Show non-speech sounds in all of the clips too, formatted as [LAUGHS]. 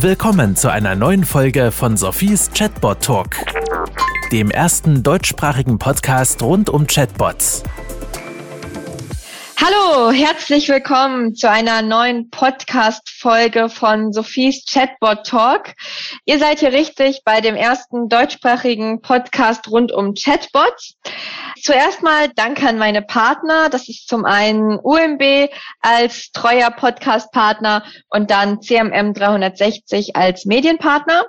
Willkommen zu einer neuen Folge von Sophies Chatbot Talk, dem ersten deutschsprachigen Podcast rund um Chatbots. Hallo, herzlich willkommen zu einer neuen Podcast-Folge von Sophies Chatbot Talk. Ihr seid hier richtig bei dem ersten deutschsprachigen Podcast rund um Chatbots. Zuerst mal danke an meine Partner. Das ist zum einen UMB als treuer Podcast-Partner und dann CMM 360 als Medienpartner.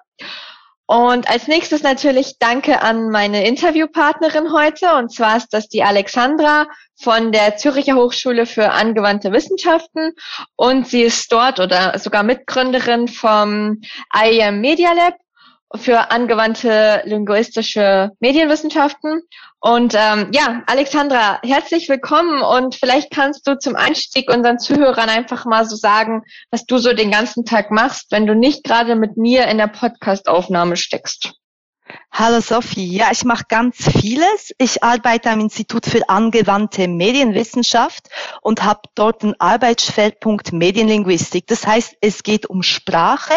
Und als nächstes natürlich danke an meine Interviewpartnerin heute. Und zwar ist das die Alexandra von der Züricher Hochschule für angewandte Wissenschaften. Und sie ist dort oder sogar Mitgründerin vom IEM Media Lab für angewandte linguistische Medienwissenschaften. Und ähm, ja, Alexandra, herzlich willkommen und vielleicht kannst du zum Einstieg unseren Zuhörern einfach mal so sagen, was du so den ganzen Tag machst, wenn du nicht gerade mit mir in der Podcastaufnahme steckst. Hallo Sophie, ja, ich mache ganz vieles. Ich arbeite am Institut für angewandte Medienwissenschaft und habe dort einen Arbeitsschwerpunkt Medienlinguistik. Das heißt, es geht um Sprache.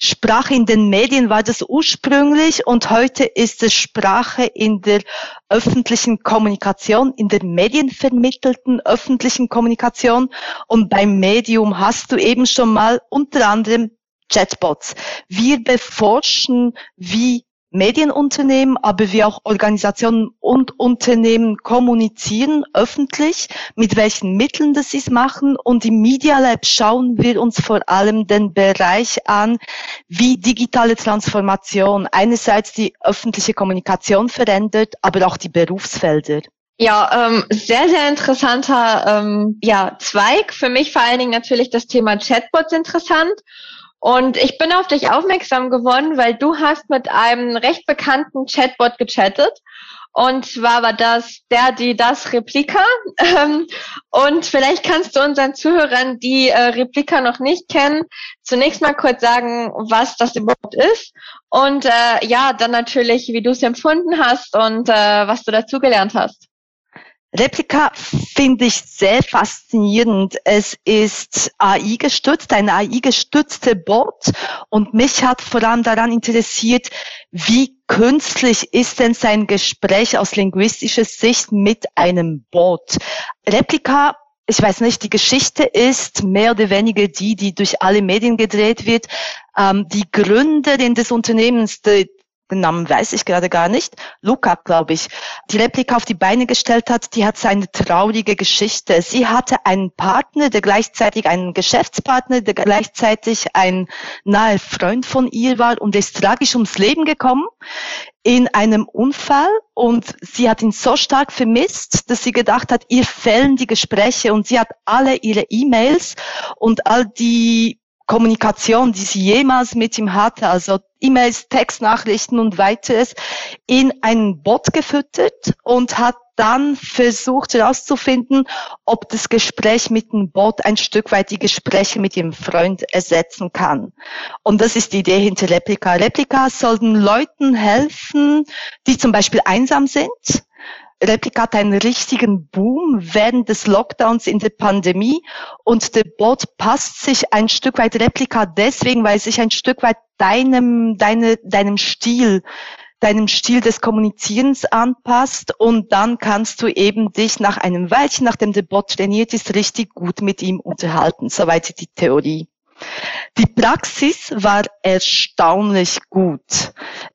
Sprache in den Medien war das ursprünglich und heute ist es Sprache in der öffentlichen Kommunikation, in der medienvermittelten öffentlichen Kommunikation. Und beim Medium hast du eben schon mal unter anderem Chatbots. Wir beforschen, wie Medienunternehmen, aber wie auch Organisationen und Unternehmen kommunizieren öffentlich, mit welchen Mitteln das sie machen. Und im Media Lab schauen wir uns vor allem den Bereich an, wie digitale Transformation einerseits die öffentliche Kommunikation verändert, aber auch die Berufsfelder. Ja, ähm, sehr, sehr interessanter ähm, ja, Zweig. Für mich vor allen Dingen natürlich das Thema Chatbots interessant. Und ich bin auf dich aufmerksam geworden, weil du hast mit einem recht bekannten Chatbot gechattet. Und zwar war das der, die, das Replika. Ähm, und vielleicht kannst du unseren Zuhörern, die äh, Replika noch nicht kennen, zunächst mal kurz sagen, was das überhaupt ist. Und äh, ja, dann natürlich, wie du es empfunden hast und äh, was du dazugelernt hast. Replika finde ich sehr faszinierend. Es ist AI gestützt, ein AI gestützte Bot und mich hat vor allem daran interessiert, wie künstlich ist denn sein Gespräch aus linguistischer Sicht mit einem Bot? Replika ich weiß nicht, die Geschichte ist mehr oder weniger die, die durch alle Medien gedreht wird. Ähm, die Gründerin des Unternehmens, die, den Namen weiß ich gerade gar nicht, Luca, glaube ich, die Replika auf die Beine gestellt hat, die hat seine traurige Geschichte. Sie hatte einen Partner, der gleichzeitig einen Geschäftspartner, der gleichzeitig ein naher Freund von ihr war und ist tragisch ums Leben gekommen in einem Unfall. Und sie hat ihn so stark vermisst, dass sie gedacht hat, ihr fällen die Gespräche. Und sie hat alle ihre E-Mails und all die Kommunikation, die sie jemals mit ihm hatte, also E-Mails, Textnachrichten und weiteres, in einen Bot gefüttert und hat dann versucht herauszufinden, ob das Gespräch mit dem Bot ein Stück weit die Gespräche mit ihrem Freund ersetzen kann. Und das ist die Idee hinter Replika. Replika sollten Leuten helfen, die zum Beispiel einsam sind, Replika hat einen richtigen Boom während des Lockdowns in der Pandemie und der Bot passt sich ein Stück weit Replika deswegen, weil sich ein Stück weit deinem, deine, deinem Stil deinem Stil des Kommunizierens anpasst und dann kannst du eben dich nach einem Weilchen, nachdem der Bot trainiert ist, richtig gut mit ihm unterhalten. Soweit die Theorie. Die Praxis war erstaunlich gut.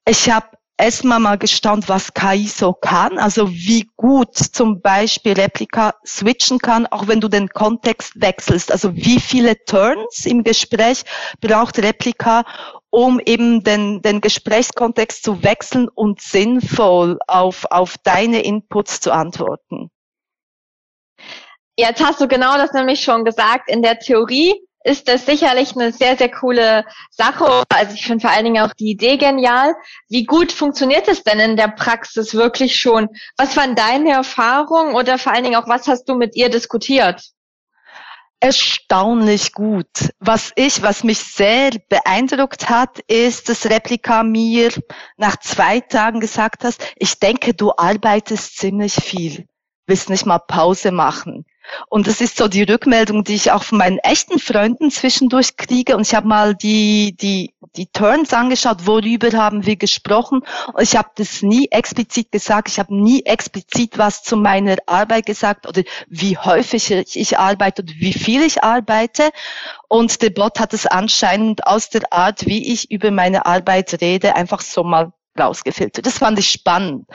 Ich habe erstmal mal gestaunt, was KI so kann, also wie gut zum Beispiel Replika switchen kann, auch wenn du den Kontext wechselst. Also wie viele Turns im Gespräch braucht Replika, um eben den, den Gesprächskontext zu wechseln und sinnvoll auf, auf deine Inputs zu antworten. Jetzt hast du genau das nämlich schon gesagt. In der Theorie ist das sicherlich eine sehr, sehr coole Sache. Also ich finde vor allen Dingen auch die Idee genial. Wie gut funktioniert es denn in der Praxis wirklich schon? Was waren deine Erfahrungen oder vor allen Dingen auch, was hast du mit ihr diskutiert? erstaunlich gut. Was ich, was mich sehr beeindruckt hat, ist, dass Replika mir nach zwei Tagen gesagt hat, ich denke, du arbeitest ziemlich viel, willst nicht mal Pause machen. Und das ist so die Rückmeldung, die ich auch von meinen echten Freunden zwischendurch kriege. Und ich habe mal die, die, die Turns angeschaut, worüber haben wir gesprochen. Und ich habe das nie explizit gesagt. Ich habe nie explizit was zu meiner Arbeit gesagt oder wie häufig ich arbeite oder wie viel ich arbeite. Und der Bot hat es anscheinend aus der Art, wie ich über meine Arbeit rede, einfach so mal rausgefiltert. Das fand ich spannend.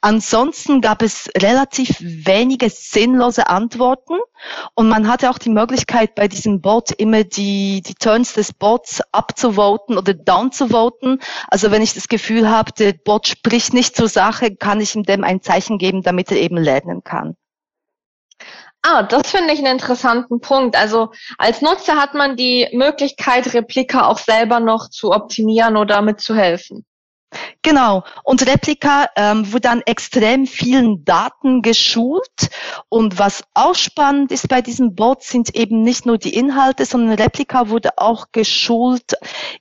Ansonsten gab es relativ wenige sinnlose Antworten und man hatte auch die Möglichkeit bei diesem Bot immer die, die Turns des Bots abzuvoten oder downzuvoten. Also wenn ich das Gefühl habe, der Bot spricht nicht zur Sache, kann ich ihm dem ein Zeichen geben, damit er eben lernen kann. Ah, das finde ich einen interessanten Punkt. Also als Nutzer hat man die Möglichkeit, Replika auch selber noch zu optimieren oder mitzuhelfen. Genau. Und Replika ähm, wurde dann extrem vielen Daten geschult. Und was auch spannend ist bei diesem Bot, sind eben nicht nur die Inhalte, sondern Replika wurde auch geschult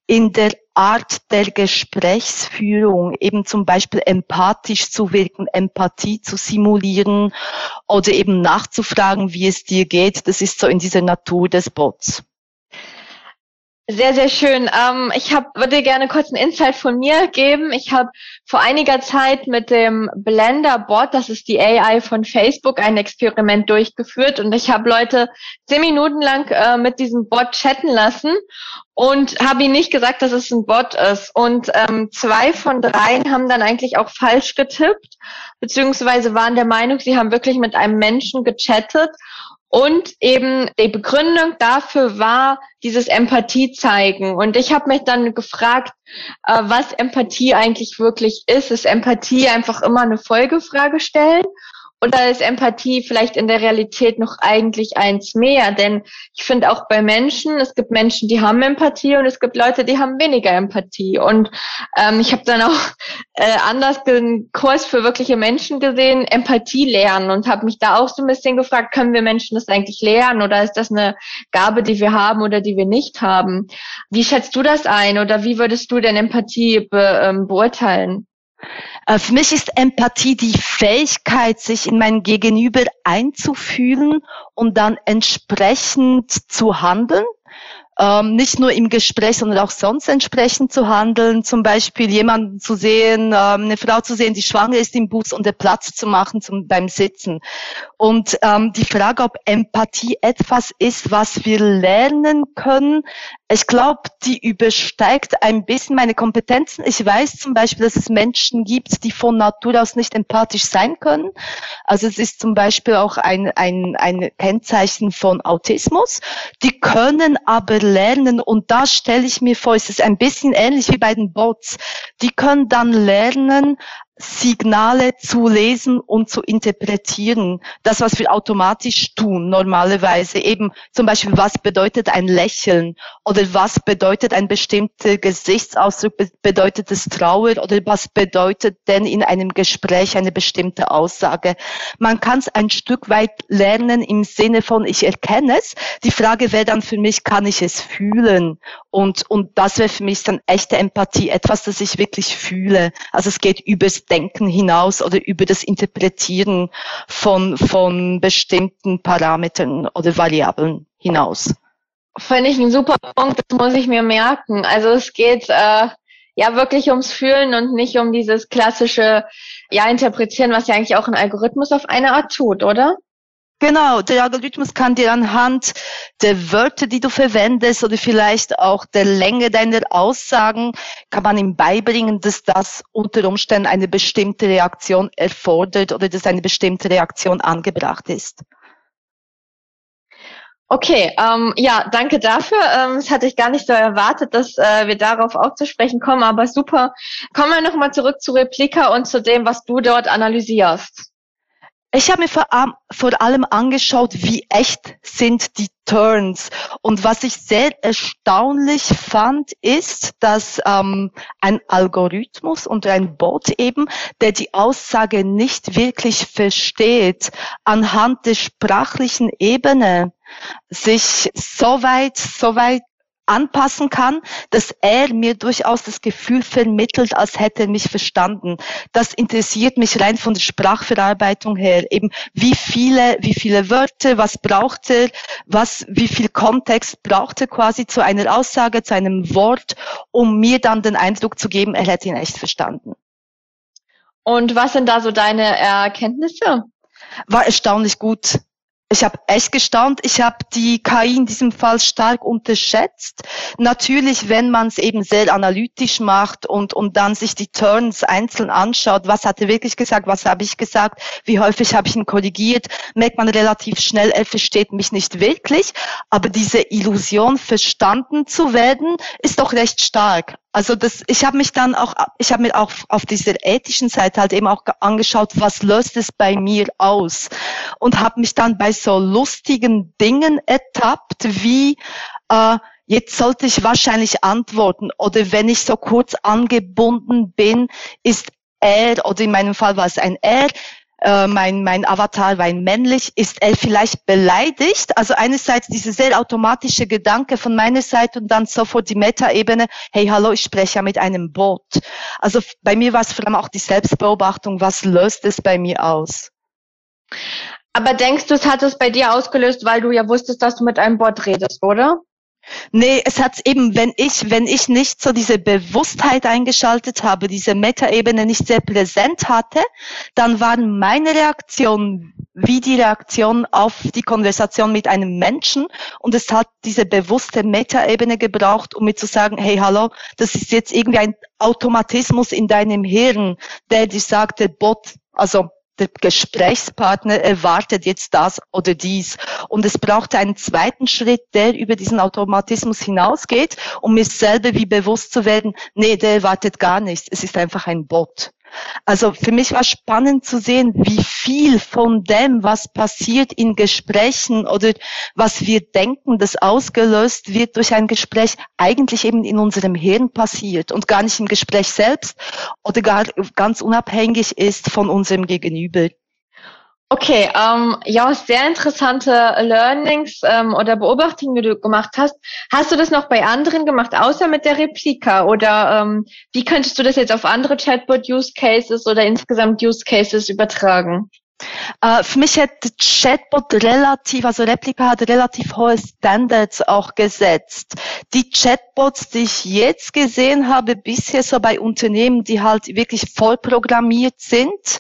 in der Art der Gesprächsführung, eben zum Beispiel empathisch zu wirken, Empathie zu simulieren oder eben nachzufragen, wie es dir geht. Das ist so in dieser Natur des Bots. Sehr, sehr schön. Ähm, ich hab, würde gerne kurz einen Insight von mir geben. Ich habe vor einiger Zeit mit dem Blender-Bot, das ist die AI von Facebook, ein Experiment durchgeführt und ich habe Leute zehn Minuten lang äh, mit diesem Bot chatten lassen und habe ihnen nicht gesagt, dass es ein Bot ist. Und ähm, zwei von dreien haben dann eigentlich auch falsch getippt, beziehungsweise waren der Meinung, sie haben wirklich mit einem Menschen gechattet und eben die Begründung dafür war dieses Empathie zeigen. Und ich habe mich dann gefragt, äh, was Empathie eigentlich wirklich ist. Ist Empathie einfach immer eine Folgefrage stellen? Oder ist Empathie vielleicht in der Realität noch eigentlich eins mehr? Denn ich finde auch bei Menschen, es gibt Menschen, die haben Empathie und es gibt Leute, die haben weniger Empathie. Und ähm, ich habe dann auch [LAUGHS] äh, anders einen Kurs für wirkliche Menschen gesehen, Empathie lernen und habe mich da auch so ein bisschen gefragt, können wir Menschen das eigentlich lernen oder ist das eine Gabe, die wir haben oder die wir nicht haben? Wie schätzt du das ein oder wie würdest du denn Empathie be, ähm, beurteilen? Äh, für mich ist Empathie die Fähigkeit, sich in mein Gegenüber einzufühlen und dann entsprechend zu handeln ähm, nicht nur im Gespräch, sondern auch sonst entsprechend zu handeln. Zum Beispiel jemanden zu sehen, ähm, eine Frau zu sehen, die schwanger ist im Bus und der Platz zu machen zum, beim Sitzen. Und ähm, die Frage, ob Empathie etwas ist, was wir lernen können, ich glaube, die übersteigt ein bisschen meine Kompetenzen. Ich weiß zum Beispiel, dass es Menschen gibt, die von Natur aus nicht empathisch sein können. Also es ist zum Beispiel auch ein, ein, ein Kennzeichen von Autismus. Die können aber lernen und da stelle ich mir vor, es ist ein bisschen ähnlich wie bei den Bots. Die können dann lernen, Signale zu lesen und zu interpretieren. Das, was wir automatisch tun, normalerweise. Eben zum Beispiel, was bedeutet ein Lächeln oder was bedeutet ein bestimmter Gesichtsausdruck, bedeutet es Trauer oder was bedeutet denn in einem Gespräch eine bestimmte Aussage. Man kann es ein Stück weit lernen im Sinne von, ich erkenne es. Die Frage wäre dann für mich, kann ich es fühlen? Und, und das wäre für mich dann echte Empathie, etwas, das ich wirklich fühle. Also es geht übers Denken hinaus oder über das Interpretieren von, von bestimmten Parametern oder Variablen hinaus. Finde ich ein super Punkt, das muss ich mir merken. Also es geht äh, ja wirklich ums Fühlen und nicht um dieses klassische ja Interpretieren, was ja eigentlich auch ein Algorithmus auf eine Art tut, oder? Genau, der Algorithmus kann dir anhand der Wörter, die du verwendest oder vielleicht auch der Länge deiner Aussagen, kann man ihm beibringen, dass das unter Umständen eine bestimmte Reaktion erfordert oder dass eine bestimmte Reaktion angebracht ist. Okay, ähm, ja, danke dafür. Ähm, das hatte ich gar nicht so erwartet, dass äh, wir darauf auch zu sprechen kommen, aber super. Kommen wir nochmal zurück zu Replika und zu dem, was du dort analysierst. Ich habe mir vor, vor, allem angeschaut, wie echt sind die Turns. Und was ich sehr erstaunlich fand, ist, dass ähm, ein Algorithmus und ein Bot eben, der die Aussage nicht wirklich versteht, anhand der sprachlichen Ebene sich so weit, so weit anpassen kann, dass er mir durchaus das Gefühl vermittelt, als hätte er mich verstanden. Das interessiert mich rein von der Sprachverarbeitung her. Eben wie viele, wie viele Wörter, was braucht er, was, wie viel Kontext braucht er quasi zu einer Aussage, zu einem Wort, um mir dann den Eindruck zu geben, er hätte ihn echt verstanden. Und was sind da so deine Erkenntnisse? War erstaunlich gut ich habe echt gestaunt. Ich habe die KI in diesem Fall stark unterschätzt. Natürlich, wenn man es eben sehr analytisch macht und, und dann sich die Turns einzeln anschaut, was hat er wirklich gesagt, was habe ich gesagt, wie häufig habe ich ihn korrigiert, merkt man relativ schnell, er versteht mich nicht wirklich. Aber diese Illusion, verstanden zu werden, ist doch recht stark. Also das, ich habe mich dann auch, ich habe mir auch auf dieser ethischen Seite halt eben auch angeschaut, was löst es bei mir aus? Und habe mich dann bei so lustigen Dingen ertappt, wie äh, jetzt sollte ich wahrscheinlich antworten oder wenn ich so kurz angebunden bin, ist er oder in meinem Fall war es ein er, äh, mein, mein Avatar war männlich, ist er vielleicht beleidigt? Also einerseits diese sehr automatische Gedanke von meiner Seite und dann sofort die Metaebene, hey, hallo, ich spreche ja mit einem Bot. Also bei mir war es vor allem auch die Selbstbeobachtung, was löst es bei mir aus? Aber denkst du, es hat es bei dir ausgelöst, weil du ja wusstest, dass du mit einem Bot redest, oder? Nee, es hat eben, wenn ich, wenn ich nicht so diese Bewusstheit eingeschaltet habe, diese Metaebene nicht sehr präsent hatte, dann waren meine Reaktionen wie die Reaktion auf die Konversation mit einem Menschen. Und es hat diese bewusste Metaebene gebraucht, um mir zu sagen, hey, hallo, das ist jetzt irgendwie ein Automatismus in deinem Hirn, der dir sagt, der Bot, also der Gesprächspartner erwartet jetzt das oder dies. Und es braucht einen zweiten Schritt, der über diesen Automatismus hinausgeht, um mir selber wie bewusst zu werden, nee, der erwartet gar nichts. Es ist einfach ein Bot. Also für mich war spannend zu sehen, wie viel von dem, was passiert in Gesprächen oder was wir denken, das ausgelöst wird durch ein Gespräch, eigentlich eben in unserem Hirn passiert und gar nicht im Gespräch selbst oder gar ganz unabhängig ist von unserem Gegenüber. Okay, ähm, ja, sehr interessante Learnings ähm, oder Beobachtungen, die du gemacht hast. Hast du das noch bei anderen gemacht, außer mit der Replika? Oder ähm, wie könntest du das jetzt auf andere Chatbot-Use-Cases oder insgesamt Use-Cases übertragen? Uh, für mich hat Chatbot relativ, also Replika hat relativ hohe Standards auch gesetzt. Die Chatbots, die ich jetzt gesehen habe, bisher so bei Unternehmen, die halt wirklich voll programmiert sind,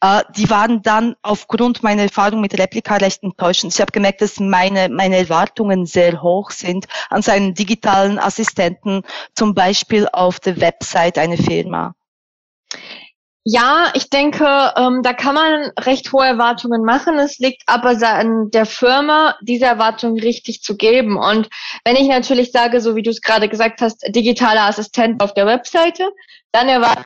äh, die waren dann aufgrund meiner Erfahrung mit Replika recht enttäuschend. Ich habe gemerkt, dass meine, meine Erwartungen sehr hoch sind an seinen digitalen Assistenten, zum Beispiel auf der Website einer Firma. Ja, ich denke, ähm, da kann man recht hohe Erwartungen machen. Es liegt aber an der Firma, diese Erwartungen richtig zu geben. Und wenn ich natürlich sage, so wie du es gerade gesagt hast, digitaler Assistent auf der Webseite, dann erwarte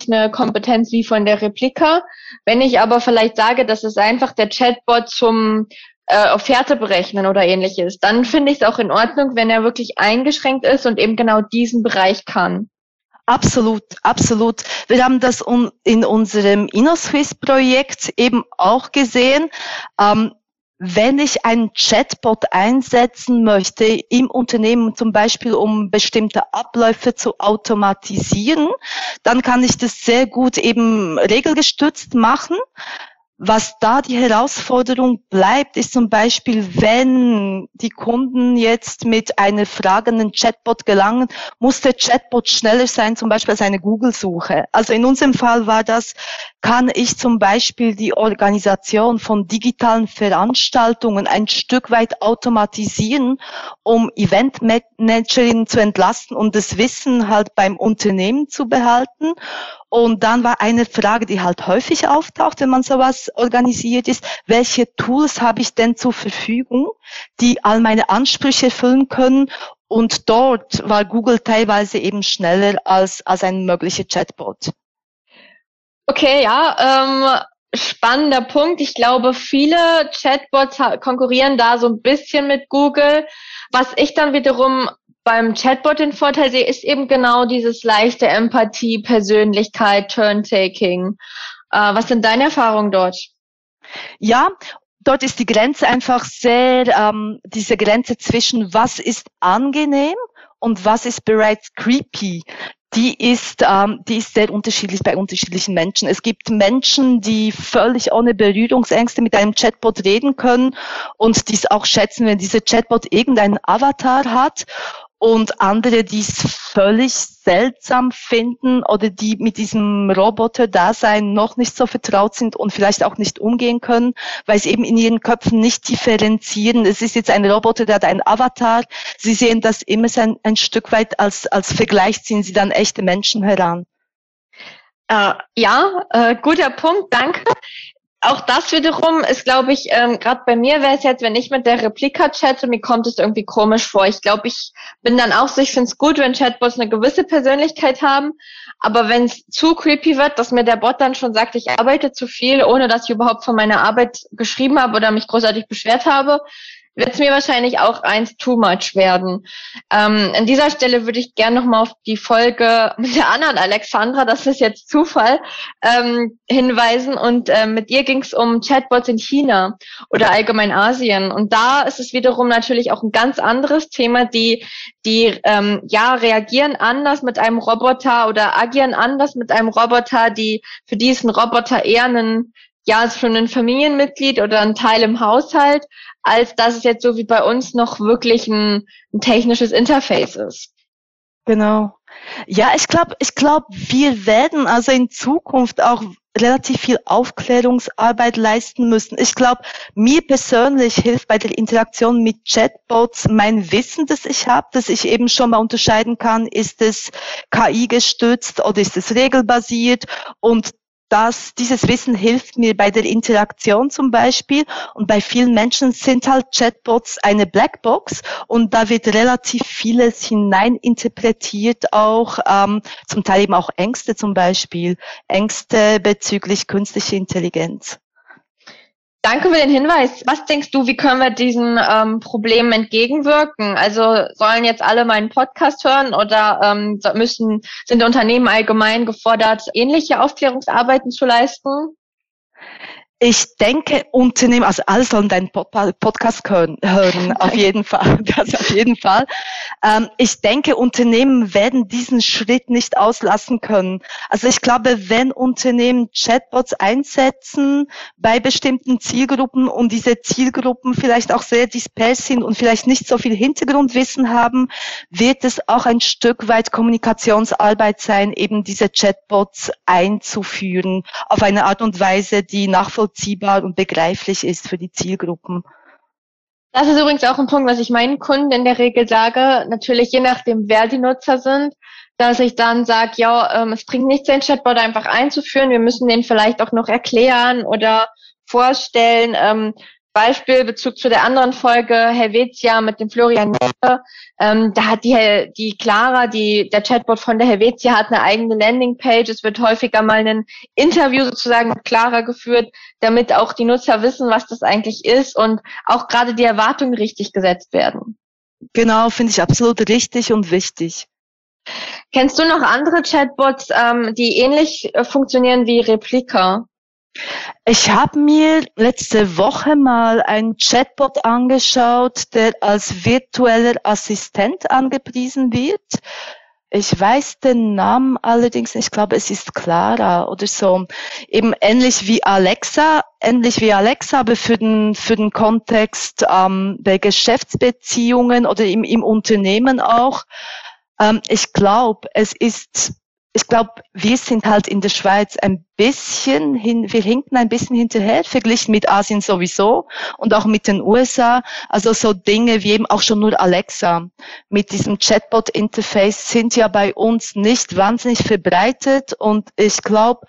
ich eine Kompetenz wie von der Replika. Wenn ich aber vielleicht sage, dass es einfach der Chatbot zum äh, Offerte berechnen oder ähnliches, dann finde ich es auch in Ordnung, wenn er wirklich eingeschränkt ist und eben genau diesen Bereich kann. Absolut, absolut. Wir haben das in unserem InnoSwiss-Projekt eben auch gesehen. Ähm, wenn ich einen Chatbot einsetzen möchte im Unternehmen, zum Beispiel um bestimmte Abläufe zu automatisieren, dann kann ich das sehr gut eben regelgestützt machen. Was da die Herausforderung bleibt, ist zum Beispiel, wenn die Kunden jetzt mit einer fragenden Chatbot gelangen, muss der Chatbot schneller sein, zum Beispiel als eine Google-Suche. Also in unserem Fall war das, kann ich zum Beispiel die Organisation von digitalen Veranstaltungen ein Stück weit automatisieren, um Eventmanagerinnen zu entlasten und das Wissen halt beim Unternehmen zu behalten und dann war eine Frage, die halt häufig auftaucht, wenn man sowas organisiert ist, welche Tools habe ich denn zur Verfügung, die all meine Ansprüche erfüllen können? Und dort war Google teilweise eben schneller als, als ein möglicher Chatbot. Okay, ja, ähm, spannender Punkt. Ich glaube, viele Chatbots konkurrieren da so ein bisschen mit Google. Was ich dann wiederum beim Chatbot den Vorteil sehe, ist eben genau dieses leichte Empathie, Persönlichkeit, Turn-Taking. Äh, was sind deine Erfahrungen dort? Ja, dort ist die Grenze einfach sehr, ähm, diese Grenze zwischen was ist angenehm und was ist bereits creepy die ist, ähm, die ist sehr unterschiedlich bei unterschiedlichen Menschen. Es gibt Menschen, die völlig ohne Berührungsängste mit einem Chatbot reden können und dies auch schätzen, wenn dieser Chatbot irgendeinen Avatar hat und andere, die es völlig seltsam finden oder die mit diesem Roboter-Dasein noch nicht so vertraut sind und vielleicht auch nicht umgehen können, weil sie eben in ihren Köpfen nicht differenzieren. Es ist jetzt ein Roboter, der hat einen Avatar. Sie sehen das immer ein, ein Stück weit als, als Vergleich, ziehen sie dann echte Menschen heran. Äh, ja, äh, guter Punkt, danke auch das wiederum ist, glaube ich, ähm, gerade bei mir wäre es jetzt, wenn ich mit der Replika chatte, mir kommt es irgendwie komisch vor. Ich glaube, ich bin dann auch so, ich finde es gut, wenn Chatbots eine gewisse Persönlichkeit haben, aber wenn es zu creepy wird, dass mir der Bot dann schon sagt, ich arbeite zu viel, ohne dass ich überhaupt von meiner Arbeit geschrieben habe oder mich großartig beschwert habe, wird es mir wahrscheinlich auch eins too much werden. Ähm, an dieser Stelle würde ich gerne nochmal auf die Folge mit der anderen Alexandra, das ist jetzt Zufall, ähm, hinweisen. Und äh, mit ihr ging es um Chatbots in China oder allgemein Asien. Und da ist es wiederum natürlich auch ein ganz anderes Thema. Die, die ähm, ja reagieren anders mit einem Roboter oder agieren anders mit einem Roboter, die für die ist ein Roboter eher ein ja, ist schon ein Familienmitglied oder ein Teil im Haushalt, als dass es jetzt so wie bei uns noch wirklich ein, ein technisches Interface ist. Genau. Ja, ich glaube, ich glaube, wir werden also in Zukunft auch relativ viel Aufklärungsarbeit leisten müssen. Ich glaube, mir persönlich hilft bei der Interaktion mit Chatbots mein Wissen, das ich habe, dass ich eben schon mal unterscheiden kann, ist es KI gestützt oder ist es regelbasiert und dass dieses Wissen hilft mir bei der Interaktion zum Beispiel. Und bei vielen Menschen sind halt Chatbots eine Blackbox und da wird relativ vieles hineininterpretiert, auch ähm, zum Teil eben auch Ängste zum Beispiel, Ängste bezüglich künstlicher Intelligenz. Danke für den Hinweis. Was denkst du, wie können wir diesen ähm, Problemen entgegenwirken? Also sollen jetzt alle meinen Podcast hören oder ähm, müssen sind Unternehmen allgemein gefordert, ähnliche Aufklärungsarbeiten zu leisten? Ich denke, Unternehmen, also alle sollen deinen Podcast hören, hören [LAUGHS] auf jeden Fall. [LAUGHS] Das auf jeden Fall. Ähm, ich denke, Unternehmen werden diesen Schritt nicht auslassen können. Also ich glaube, wenn Unternehmen Chatbots einsetzen bei bestimmten Zielgruppen und diese Zielgruppen vielleicht auch sehr dispers sind und vielleicht nicht so viel Hintergrundwissen haben, wird es auch ein Stück weit Kommunikationsarbeit sein, eben diese Chatbots einzuführen auf eine Art und Weise, die nachvollziehbar nachvollziehbar und begreiflich ist für die Zielgruppen. Das ist übrigens auch ein Punkt, was ich meinen Kunden in der Regel sage. Natürlich je nachdem, wer die Nutzer sind, dass ich dann sage, ja, ähm, es bringt nichts, den Chatbot einfach einzuführen. Wir müssen den vielleicht auch noch erklären oder vorstellen. Ähm, Beispiel Bezug zu der anderen Folge Helvetia mit dem Florian Müller. Ähm, da hat die, die Clara, die, der Chatbot von der Helvetia hat eine eigene Landingpage. Es wird häufiger mal ein Interview sozusagen mit Clara geführt, damit auch die Nutzer wissen, was das eigentlich ist und auch gerade die Erwartungen richtig gesetzt werden. Genau, finde ich absolut richtig und wichtig. Kennst du noch andere Chatbots, ähm, die ähnlich äh, funktionieren wie Replika? Ich habe mir letzte Woche mal einen Chatbot angeschaut, der als virtueller Assistent angepriesen wird. Ich weiß den Namen allerdings nicht. Ich glaube, es ist Clara oder so. Eben ähnlich wie Alexa, ähnlich wie Alexa, aber für den, für den Kontext ähm, der Geschäftsbeziehungen oder im, im Unternehmen auch. Ähm, ich glaube, es ist ich glaube, wir sind halt in der Schweiz ein bisschen hin, wir hinken ein bisschen hinterher, verglichen mit Asien sowieso und auch mit den USA. Also so Dinge wie eben auch schon nur Alexa mit diesem Chatbot-Interface sind ja bei uns nicht wahnsinnig verbreitet und ich glaube,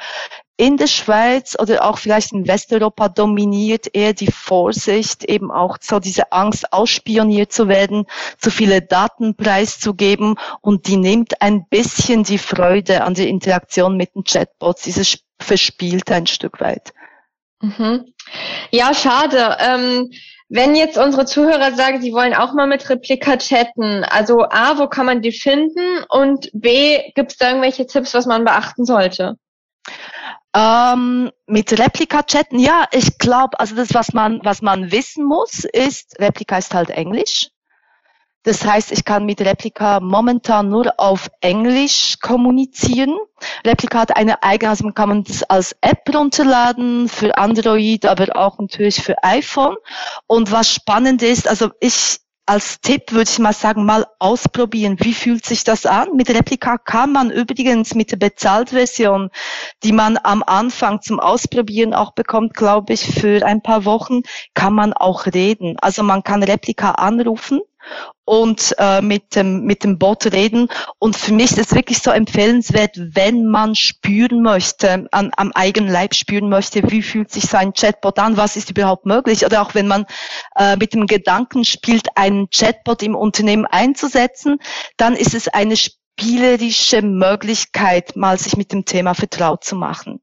in der Schweiz oder auch vielleicht in Westeuropa dominiert eher die Vorsicht, eben auch so diese Angst, ausspioniert zu werden, zu viele Daten preiszugeben und die nimmt ein bisschen die Freude an der Interaktion mit den Chatbots, dieses verspielt ein Stück weit. Mhm. Ja, schade. Ähm wenn jetzt unsere Zuhörer sagen, sie wollen auch mal mit Replika chatten, also A, wo kann man die finden und B, gibt es da irgendwelche Tipps, was man beachten sollte? Ähm, mit Replika chatten, ja, ich glaube, also das, was man, was man wissen muss, ist, Replika ist halt Englisch. Das heißt, ich kann mit Replika momentan nur auf Englisch kommunizieren. Replika hat eine eigene, also man kann das als App runterladen für Android, aber auch natürlich für iPhone. Und was spannend ist, also ich als Tipp würde ich mal sagen, mal ausprobieren. Wie fühlt sich das an? Mit Replika kann man übrigens mit der Bezahltversion, die man am Anfang zum Ausprobieren auch bekommt, glaube ich, für ein paar Wochen, kann man auch reden. Also man kann Replika anrufen und äh, mit dem mit dem Bot reden und für mich ist es wirklich so empfehlenswert, wenn man spüren möchte, an, am eigenen Leib spüren möchte, wie fühlt sich so ein Chatbot an, was ist überhaupt möglich oder auch wenn man äh, mit dem Gedanken spielt, einen Chatbot im Unternehmen einzusetzen, dann ist es eine spielerische Möglichkeit, mal sich mit dem Thema vertraut zu machen.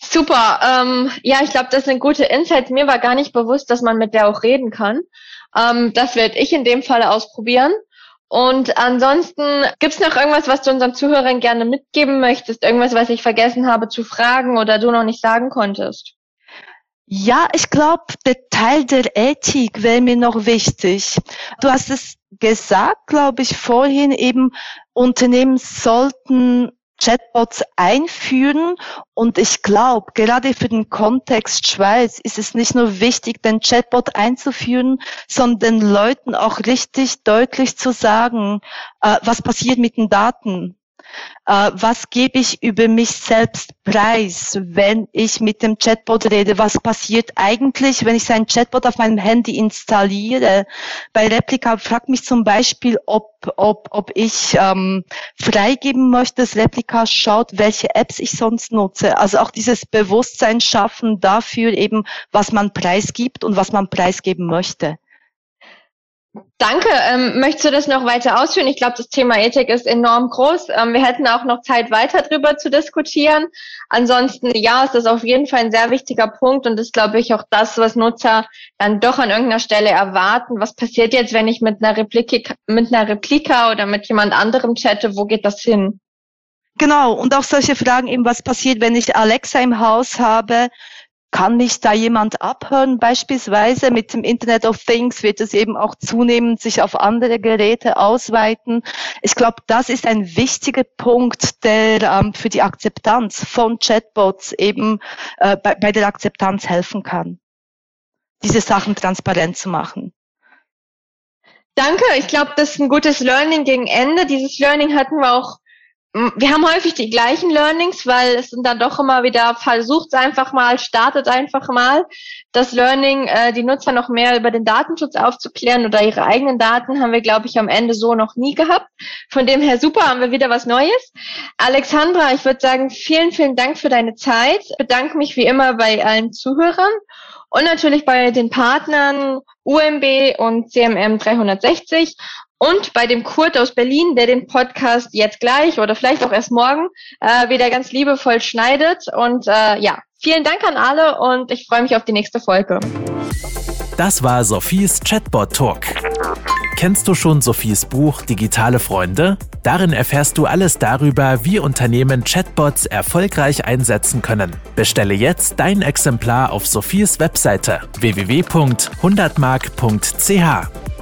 Super. Ähm, ja, ich glaube, das sind gute Insights. Mir war gar nicht bewusst, dass man mit der auch reden kann. Ähm, das werde ich in dem Fall ausprobieren. Und ansonsten gibt's noch irgendwas, was du unseren Zuhörern gerne mitgeben möchtest? Irgendwas, was ich vergessen habe zu fragen oder du noch nicht sagen konntest? Ja, ich glaube, der Teil der Ethik wäre mir noch wichtig. Du hast es gesagt, glaube ich, vorhin eben, Unternehmen sollten Chatbots einführen. Und ich glaube, gerade für den Kontext Schweiz ist es nicht nur wichtig, den Chatbot einzuführen, sondern den Leuten auch richtig deutlich zu sagen, äh, was passiert mit den Daten äh, was gebe ich über mich selbst preis, wenn ich mit dem Chatbot rede? Was passiert eigentlich, wenn ich sein Chatbot auf meinem Handy installiere? Bei Replika fragt mich zum Beispiel, ob, ob, ob ich ähm, freigeben möchte, dass Replika schaut, welche Apps ich sonst nutze. Also auch dieses Bewusstsein schaffen dafür eben, was man preisgibt und was man preisgeben möchte. Danke. Ähm, möchtest du das noch weiter ausführen? Ich glaube, das Thema Ethik ist enorm groß. Ähm, wir hätten auch noch Zeit, weiter drüber zu diskutieren. Ansonsten, ja, ist das auf jeden Fall ein sehr wichtiger Punkt und ist, glaube ich, auch das, was Nutzer dann doch an irgendeiner Stelle erwarten. Was passiert jetzt, wenn ich mit einer Replika, mit einer Replika oder mit jemand anderem chatte? Wo geht das hin? Genau. Und auch solche Fragen eben, was passiert, wenn ich Alexa im Haus habe? Kann mich da jemand abhören? Beispielsweise mit dem Internet of Things wird es eben auch zunehmend sich auf andere Geräte ausweiten. Ich glaube, das ist ein wichtiger Punkt, der ähm, für die Akzeptanz von Chatbots eben äh, bei, bei der Akzeptanz helfen kann, diese Sachen transparent zu machen. Danke. Ich glaube, das ist ein gutes Learning gegen Ende. Dieses Learning hatten wir auch wir haben häufig die gleichen Learnings, weil es sind dann doch immer wieder, versucht einfach mal, startet einfach mal. Das Learning, äh, die Nutzer noch mehr über den Datenschutz aufzuklären oder ihre eigenen Daten, haben wir, glaube ich, am Ende so noch nie gehabt. Von dem her super, haben wir wieder was Neues. Alexandra, ich würde sagen, vielen, vielen Dank für deine Zeit. Ich bedanke mich wie immer bei allen Zuhörern und natürlich bei den Partnern UMB und CMM 360 und bei dem Kurt aus Berlin, der den Podcast jetzt gleich oder vielleicht auch erst morgen äh, wieder ganz liebevoll schneidet. Und äh, ja, vielen Dank an alle und ich freue mich auf die nächste Folge. Das war Sophies Chatbot Talk. Kennst du schon Sophies Buch Digitale Freunde? Darin erfährst du alles darüber, wie Unternehmen Chatbots erfolgreich einsetzen können. Bestelle jetzt dein Exemplar auf Sophies Webseite www.100mark.ch.